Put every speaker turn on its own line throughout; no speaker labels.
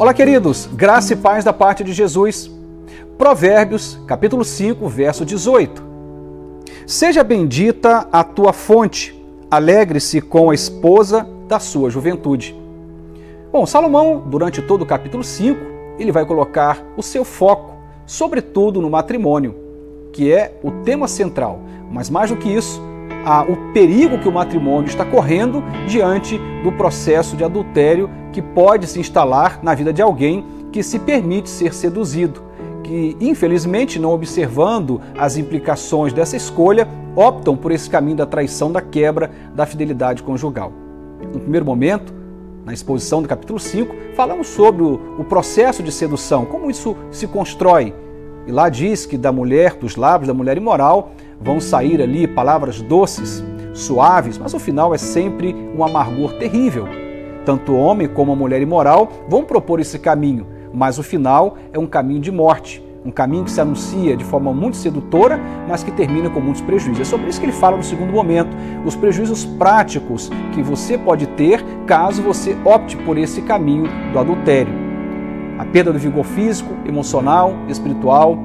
Olá, queridos, graça e paz da parte de Jesus. Provérbios, capítulo 5, verso 18. Seja bendita a tua fonte, alegre-se com a esposa da sua juventude. Bom, Salomão, durante todo o capítulo 5, ele vai colocar o seu foco, sobretudo no matrimônio, que é o tema central. Mas mais do que isso, a, o perigo que o matrimônio está correndo diante do processo de adultério que pode se instalar na vida de alguém que se permite ser seduzido, que infelizmente, não observando as implicações dessa escolha, optam por esse caminho da traição, da quebra da fidelidade conjugal. No primeiro momento, na exposição do capítulo 5, falamos sobre o, o processo de sedução, como isso se constrói. E lá diz que da mulher, dos lábios da mulher imoral, vão sair ali palavras doces, suaves, mas o final é sempre um amargor terrível. Tanto o homem como a mulher imoral vão propor esse caminho, mas o final é um caminho de morte, um caminho que se anuncia de forma muito sedutora, mas que termina com muitos prejuízos. É sobre isso que ele fala no segundo momento, os prejuízos práticos que você pode ter caso você opte por esse caminho do adultério. A perda do vigor físico, emocional, espiritual,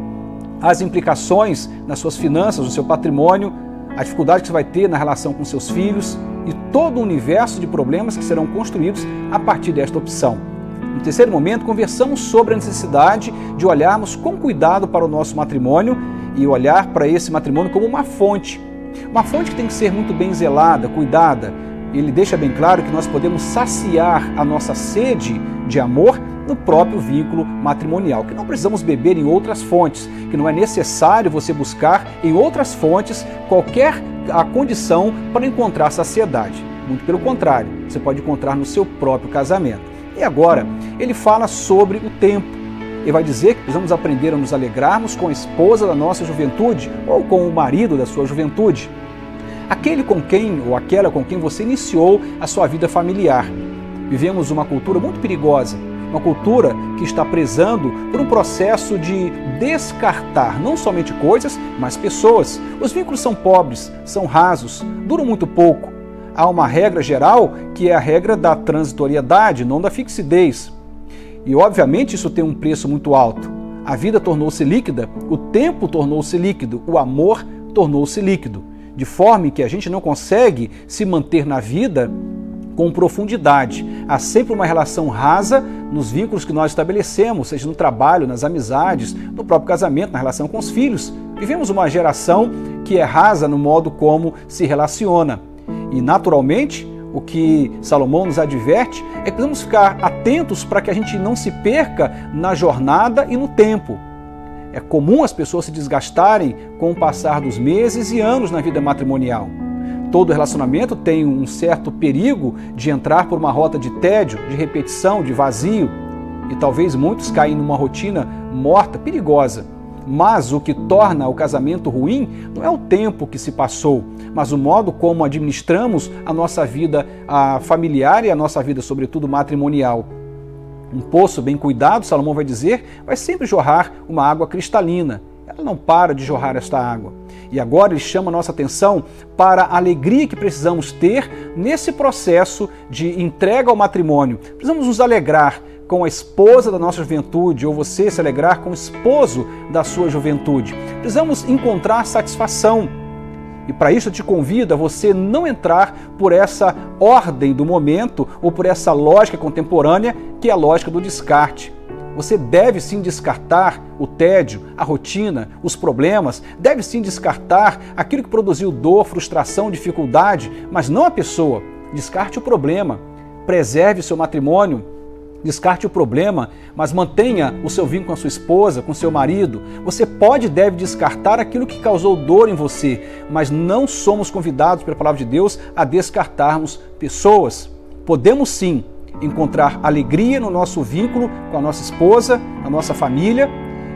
as implicações nas suas finanças, no seu patrimônio, a dificuldade que você vai ter na relação com seus filhos e todo o universo de problemas que serão construídos a partir desta opção. No terceiro momento, conversamos sobre a necessidade de olharmos com cuidado para o nosso matrimônio e olhar para esse matrimônio como uma fonte. Uma fonte que tem que ser muito bem zelada, cuidada. Ele deixa bem claro que nós podemos saciar a nossa sede de amor no próprio vínculo matrimonial, que não precisamos beber em outras fontes, que não é necessário você buscar em outras fontes qualquer a condição para encontrar saciedade. Muito pelo contrário, você pode encontrar no seu próprio casamento. E agora, ele fala sobre o tempo. Ele vai dizer que precisamos aprender a nos alegrarmos com a esposa da nossa juventude ou com o marido da sua juventude. Aquele com quem ou aquela com quem você iniciou a sua vida familiar. Vivemos uma cultura muito perigosa uma cultura que está prezando por um processo de descartar não somente coisas, mas pessoas. Os vínculos são pobres, são rasos, duram muito pouco. Há uma regra geral que é a regra da transitoriedade, não da fixidez. E obviamente isso tem um preço muito alto. A vida tornou-se líquida, o tempo tornou-se líquido, o amor tornou-se líquido, de forma que a gente não consegue se manter na vida com profundidade. Há sempre uma relação rasa nos vínculos que nós estabelecemos, seja no trabalho, nas amizades, no próprio casamento, na relação com os filhos. Vivemos uma geração que é rasa no modo como se relaciona. E, naturalmente, o que Salomão nos adverte é que precisamos ficar atentos para que a gente não se perca na jornada e no tempo. É comum as pessoas se desgastarem com o passar dos meses e anos na vida matrimonial todo relacionamento tem um certo perigo de entrar por uma rota de tédio, de repetição, de vazio. E talvez muitos caem numa rotina morta, perigosa. Mas o que torna o casamento ruim não é o tempo que se passou, mas o modo como administramos a nossa vida a familiar e a nossa vida, sobretudo, matrimonial. Um poço bem cuidado, Salomão vai dizer, vai sempre jorrar uma água cristalina. Ela não para de jorrar esta água. E agora ele chama nossa atenção para a alegria que precisamos ter nesse processo de entrega ao matrimônio. Precisamos nos alegrar com a esposa da nossa juventude, ou você se alegrar com o esposo da sua juventude. Precisamos encontrar satisfação. E para isso eu te convido a você não entrar por essa ordem do momento ou por essa lógica contemporânea que é a lógica do descarte. Você deve sim descartar o tédio, a rotina, os problemas, deve sim descartar aquilo que produziu dor, frustração, dificuldade, mas não a pessoa. Descarte o problema, preserve o seu matrimônio, descarte o problema, mas mantenha o seu vínculo com a sua esposa, com seu marido. Você pode e deve descartar aquilo que causou dor em você, mas não somos convidados pela palavra de Deus a descartarmos pessoas. Podemos sim encontrar alegria no nosso vínculo com a nossa esposa, a nossa família.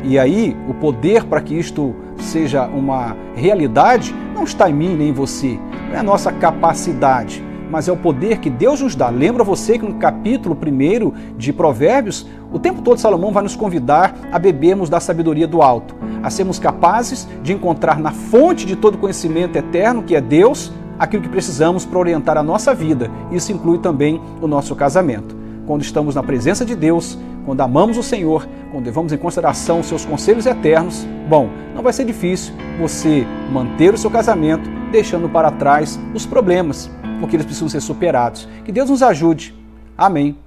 E aí, o poder para que isto seja uma realidade não está em mim nem em você, não é a nossa capacidade, mas é o poder que Deus nos dá. Lembra você que no capítulo 1 de Provérbios, o tempo todo Salomão vai nos convidar a bebermos da sabedoria do alto, a sermos capazes de encontrar na fonte de todo conhecimento eterno, que é Deus, aquilo que precisamos para orientar a nossa vida. Isso inclui também o nosso casamento. quando estamos na presença de Deus, quando amamos o Senhor, quando levamos em consideração seus conselhos eternos, bom, não vai ser difícil você manter o seu casamento deixando para trás os problemas, porque eles precisam ser superados. Que Deus nos ajude. Amém.